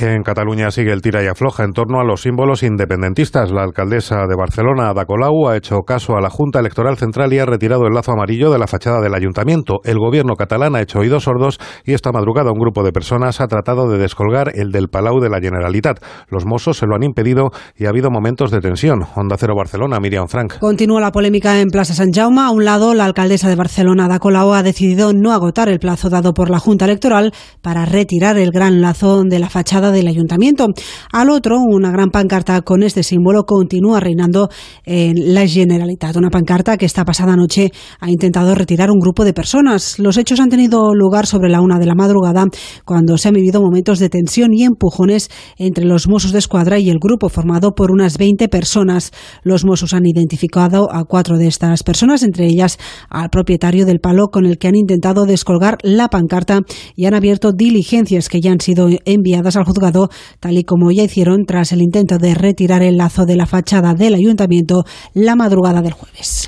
En Cataluña sigue el tira y afloja en torno a los símbolos independentistas. La alcaldesa de Barcelona, Ada Colau, ha hecho caso a la Junta Electoral Central y ha retirado el lazo amarillo de la fachada del ayuntamiento. El gobierno catalán ha hecho oídos sordos y esta madrugada un grupo de personas ha tratado de descolgar el del Palau de la Generalitat. Los mozos se lo han impedido y ha habido momentos de tensión. Onda Cero Barcelona, Miriam Frank. Continúa la polémica en Plaza San Jaume. A un lado, la alcaldesa de Barcelona, Ada Colau, ha decidido no agotar el plazo dado por la Junta Electoral para retirar el gran lazo de la fachada del ayuntamiento. Al otro, una gran pancarta con este símbolo continúa reinando en la Generalitat. Una pancarta que esta pasada noche ha intentado retirar un grupo de personas. Los hechos han tenido lugar sobre la una de la madrugada, cuando se han vivido momentos de tensión y empujones entre los Mossos de Escuadra y el grupo formado por unas 20 personas. Los Mossos han identificado a cuatro de estas personas, entre ellas al propietario del palo con el que han intentado descolgar la pancarta y han abierto diligencias que ya han sido enviadas al tal y como ya hicieron tras el intento de retirar el lazo de la fachada del ayuntamiento la madrugada del jueves.